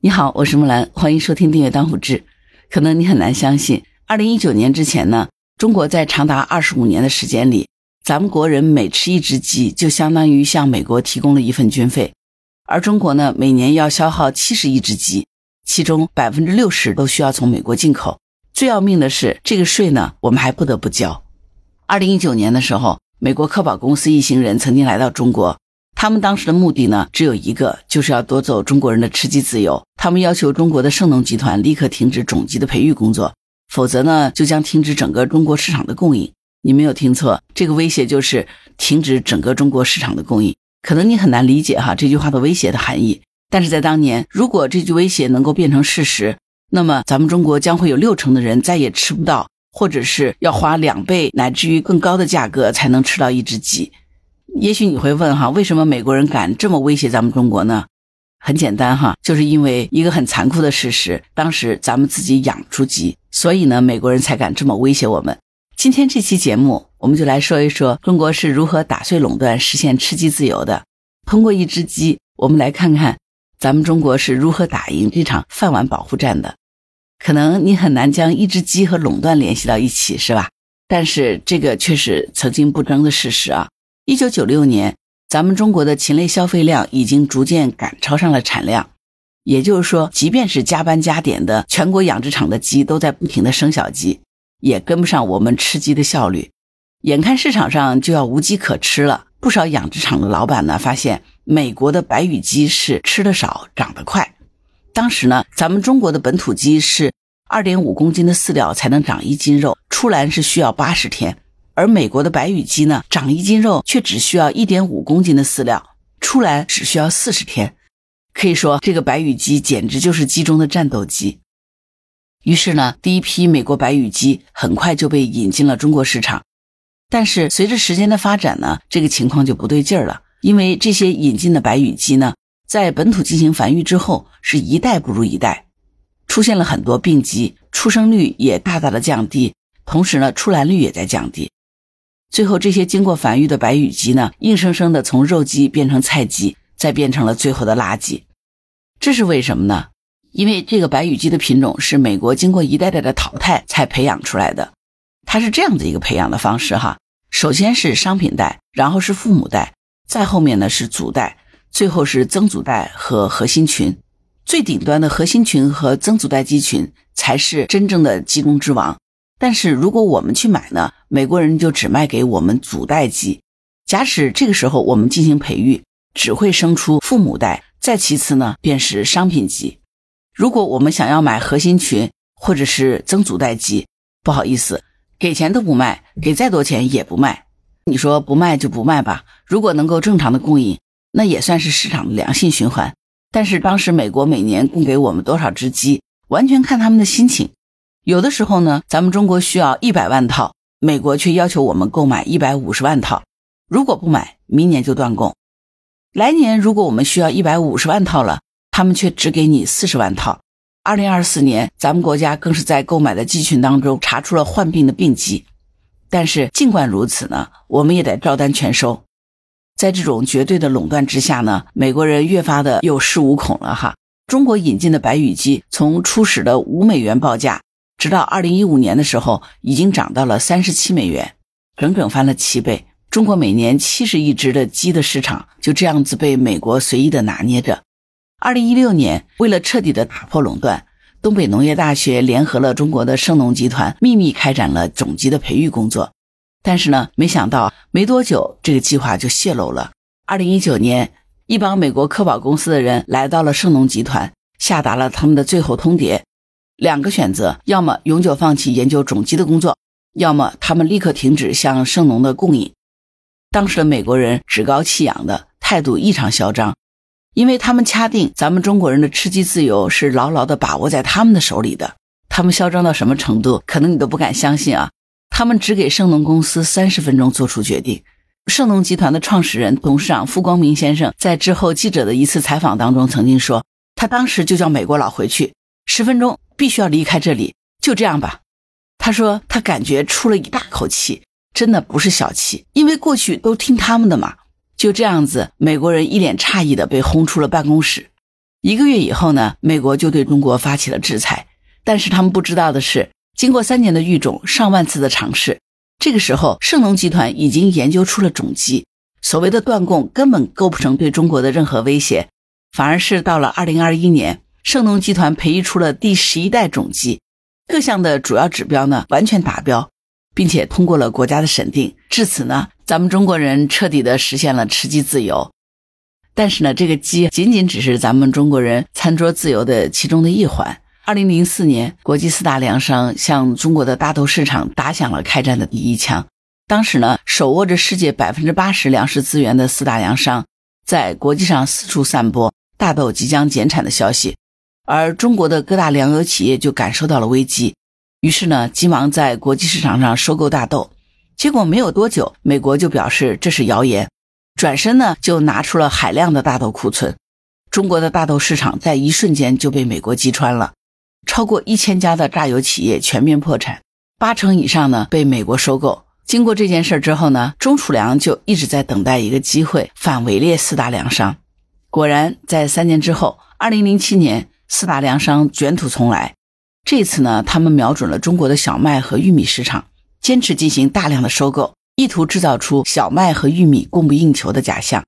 你好，我是木兰，欢迎收听订阅当户志。可能你很难相信，二零一九年之前呢，中国在长达二十五年的时间里，咱们国人每吃一只鸡，就相当于向美国提供了一份军费。而中国呢，每年要消耗七十亿只鸡，其中百分之六十都需要从美国进口。最要命的是，这个税呢，我们还不得不交。二零一九年的时候，美国科宝公司一行人曾经来到中国。他们当时的目的呢，只有一个，就是要夺走中国人的吃鸡自由。他们要求中国的盛农集团立刻停止种鸡的培育工作，否则呢，就将停止整个中国市场的供应。你没有听错，这个威胁就是停止整个中国市场的供应。可能你很难理解哈这句话的威胁的含义，但是在当年，如果这句威胁能够变成事实，那么咱们中国将会有六成的人再也吃不到，或者是要花两倍乃至于更高的价格才能吃到一只鸡。也许你会问哈，为什么美国人敢这么威胁咱们中国呢？很简单哈，就是因为一个很残酷的事实：当时咱们自己养不鸡，所以呢，美国人才敢这么威胁我们。今天这期节目，我们就来说一说中国是如何打碎垄断，实现吃鸡自由的。通过一只鸡，我们来看看咱们中国是如何打赢这场饭碗保护战的。可能你很难将一只鸡和垄断联系到一起，是吧？但是这个却是曾经不争的事实啊。一九九六年，咱们中国的禽类消费量已经逐渐赶超上了产量，也就是说，即便是加班加点的全国养殖场的鸡都在不停的生小鸡，也跟不上我们吃鸡的效率。眼看市场上就要无鸡可吃了，不少养殖场的老板呢，发现美国的白羽鸡是吃的少，长得快。当时呢，咱们中国的本土鸡是二点五公斤的饲料才能长一斤肉，出栏是需要八十天。而美国的白羽鸡呢，长一斤肉却只需要一点五公斤的饲料，出栏只需要四十天。可以说，这个白羽鸡简直就是鸡中的战斗机。于是呢，第一批美国白羽鸡很快就被引进了中国市场。但是随着时间的发展呢，这个情况就不对劲儿了，因为这些引进的白羽鸡呢，在本土进行繁育之后，是一代不如一代，出现了很多病鸡，出生率也大大的降低，同时呢，出栏率也在降低。最后，这些经过繁育的白羽鸡呢，硬生生的从肉鸡变成菜鸡，再变成了最后的垃圾。这是为什么呢？因为这个白羽鸡的品种是美国经过一代代的淘汰才培养出来的。它是这样的一个培养的方式哈：首先是商品代，然后是父母代，再后面呢是祖代，最后是曾祖代和核心群。最顶端的核心群和曾祖代鸡群才是真正的鸡中之王。但是如果我们去买呢，美国人就只卖给我们祖代鸡。假使这个时候我们进行培育，只会生出父母代，再其次呢便是商品鸡。如果我们想要买核心群或者是曾祖代鸡，不好意思，给钱都不卖，给再多钱也不卖。你说不卖就不卖吧。如果能够正常的供应，那也算是市场的良性循环。但是当时美国每年供给我们多少只鸡，完全看他们的心情。有的时候呢，咱们中国需要一百万套，美国却要求我们购买一百五十万套。如果不买，明年就断供。来年如果我们需要一百五十万套了，他们却只给你四十万套。二零二四年，咱们国家更是在购买的鸡群当中查出了患病的病鸡。但是尽管如此呢，我们也得照单全收。在这种绝对的垄断之下呢，美国人越发的有恃无恐了哈。中国引进的白羽鸡从初始的五美元报价。直到二零一五年的时候，已经涨到了三十七美元，整整翻了七倍。中国每年七十亿只的鸡的市场就这样子被美国随意的拿捏着。二零一六年，为了彻底的打破垄断，东北农业大学联合了中国的盛农集团，秘密开展了种鸡的培育工作。但是呢，没想到没多久，这个计划就泄露了。二零一九年，一帮美国科宝公司的人来到了盛农集团，下达了他们的最后通牒。两个选择：要么永久放弃研究种鸡的工作，要么他们立刻停止向圣农的供应。当时的美国人趾高气扬的态度异常嚣张，因为他们掐定咱们中国人的吃鸡自由是牢牢的把握在他们的手里的。他们嚣张到什么程度？可能你都不敢相信啊！他们只给圣农公司三十分钟做出决定。圣农集团的创始人、董事长傅光明先生在之后记者的一次采访当中曾经说，他当时就叫美国佬回去。十分钟必须要离开这里，就这样吧。他说他感觉出了一大口气，真的不是小气，因为过去都听他们的嘛。就这样子，美国人一脸诧异的被轰出了办公室。一个月以后呢，美国就对中国发起了制裁。但是他们不知道的是，经过三年的育种、上万次的尝试，这个时候盛农集团已经研究出了种鸡。所谓的断供根本构不成对中国的任何威胁，反而是到了二零二一年，盛农集团培育出了第十一代种鸡，各项的主要指标呢完全达标，并且通过了国家的审定。至此呢，咱们中国人彻底的实现了吃鸡自由。但是呢，这个鸡仅仅只是咱们中国人餐桌自由的其中的一环。二零零四年，国际四大粮商向中国的大豆市场打响了开战的第一枪。当时呢，手握着世界百分之八十粮食资源的四大粮商，在国际上四处散播大豆即将减产的消息，而中国的各大粮油企业就感受到了危机，于是呢，急忙在国际市场上收购大豆。结果没有多久，美国就表示这是谣言，转身呢就拿出了海量的大豆库存，中国的大豆市场在一瞬间就被美国击穿了，超过一千家的榨油企业全面破产，八成以上呢被美国收购。经过这件事之后呢，中储粮就一直在等待一个机会反围猎四大粮商。果然，在三年之后，二零零七年，四大粮商卷土重来。这次呢，他们瞄准了中国的小麦和玉米市场，坚持进行大量的收购，意图制造出小麦和玉米供不应求的假象，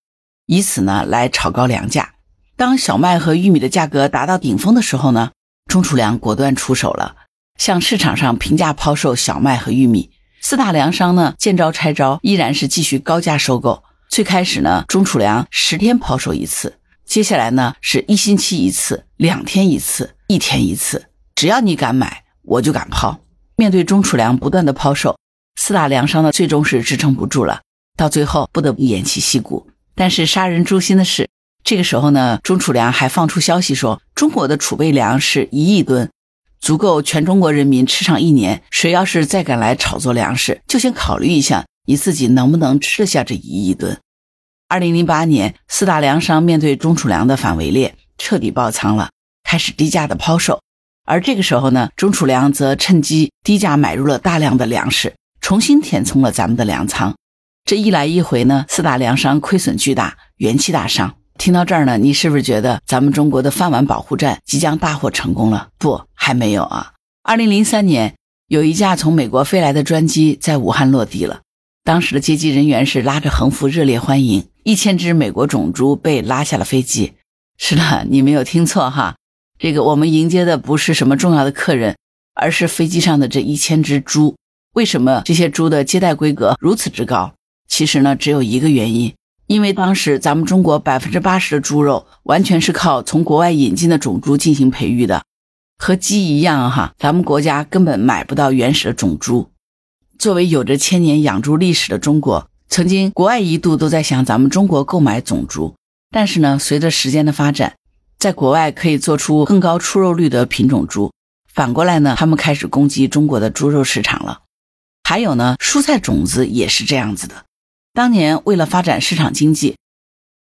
以此呢来炒高粮价。当小麦和玉米的价格达到顶峰的时候呢，钟楚良果断出手了，向市场上平价抛售小麦和玉米。四大粮商呢，见招拆招，依然是继续高价收购。最开始呢，钟楚良十天抛售一次，接下来呢，是一星期一次，两天一次，一天一次。只要你敢买，我就敢抛。面对中储粮不断的抛售，四大粮商呢，最终是支撑不住了，到最后不得不偃旗息鼓。但是杀人诛心的是，这个时候呢，中储粮还放出消息说，中国的储备粮是一亿吨。足够全中国人民吃上一年。谁要是再敢来炒作粮食，就先考虑一下你自己能不能吃得下这一亿吨。二零零八年，四大粮商面对中储粮的反围猎，彻底爆仓了，开始低价的抛售。而这个时候呢，中储粮则趁机低价买入了大量的粮食，重新填充了咱们的粮仓。这一来一回呢，四大粮商亏损巨大，元气大伤。听到这儿呢，你是不是觉得咱们中国的饭碗保护战即将大获成功了？不，还没有啊！二零零三年，有一架从美国飞来的专机在武汉落地了，当时的接机人员是拉着横幅热烈欢迎，一千只美国种猪被拉下了飞机。是的，你没有听错哈，这个我们迎接的不是什么重要的客人，而是飞机上的这一千只猪。为什么这些猪的接待规格如此之高？其实呢，只有一个原因。因为当时咱们中国百分之八十的猪肉完全是靠从国外引进的种猪进行培育的，和鸡一样哈，咱们国家根本买不到原始的种猪。作为有着千年养猪历史的中国，曾经国外一度都在向咱们中国购买种猪，但是呢，随着时间的发展，在国外可以做出更高出肉率的品种猪，反过来呢，他们开始攻击中国的猪肉市场了。还有呢，蔬菜种子也是这样子的。当年为了发展市场经济，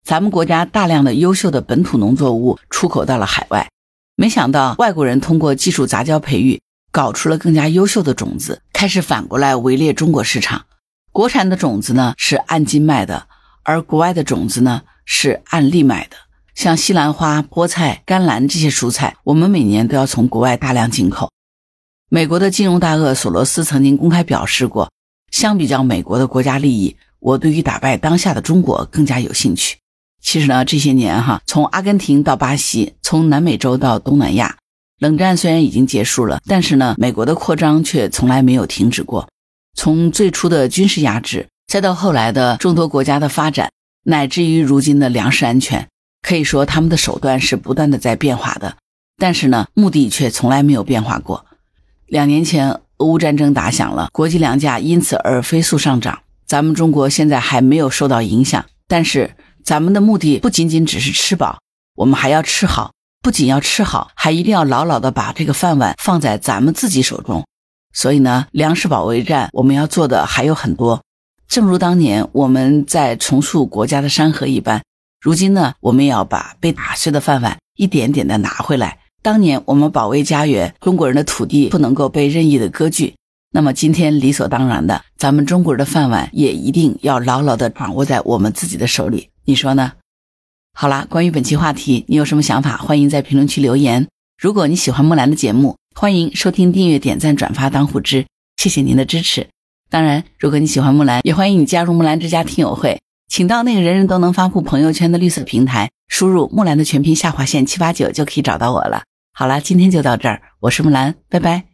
咱们国家大量的优秀的本土农作物出口到了海外，没想到外国人通过技术杂交培育，搞出了更加优秀的种子，开始反过来围猎中国市场。国产的种子呢是按斤卖的，而国外的种子呢是按粒卖的。像西兰花、菠菜、甘蓝这些蔬菜，我们每年都要从国外大量进口。美国的金融大鳄索罗斯曾经公开表示过，相比较美国的国家利益。我对于打败当下的中国更加有兴趣。其实呢，这些年哈，从阿根廷到巴西，从南美洲到东南亚，冷战虽然已经结束了，但是呢，美国的扩张却从来没有停止过。从最初的军事压制，再到后来的众多国家的发展，乃至于如今的粮食安全，可以说他们的手段是不断的在变化的，但是呢，目的却从来没有变化过。两年前，俄乌战争打响了，国际粮价因此而飞速上涨。咱们中国现在还没有受到影响，但是咱们的目的不仅仅只是吃饱，我们还要吃好。不仅要吃好，还一定要牢牢的把这个饭碗放在咱们自己手中。所以呢，粮食保卫战我们要做的还有很多。正如当年我们在重塑国家的山河一般，如今呢，我们也要把被打碎的饭碗一点点的拿回来。当年我们保卫家园，中国人的土地不能够被任意的割据。那么今天理所当然的，咱们中国人的饭碗也一定要牢牢的掌握在我们自己的手里，你说呢？好啦，关于本期话题，你有什么想法？欢迎在评论区留言。如果你喜欢木兰的节目，欢迎收听、订阅、点赞、转发当护知，谢谢您的支持。当然，如果你喜欢木兰，也欢迎你加入木兰之家听友会，请到那个人人都能发布朋友圈的绿色平台，输入木兰的全拼下划线七八九就可以找到我了。好啦，今天就到这儿，我是木兰，拜拜。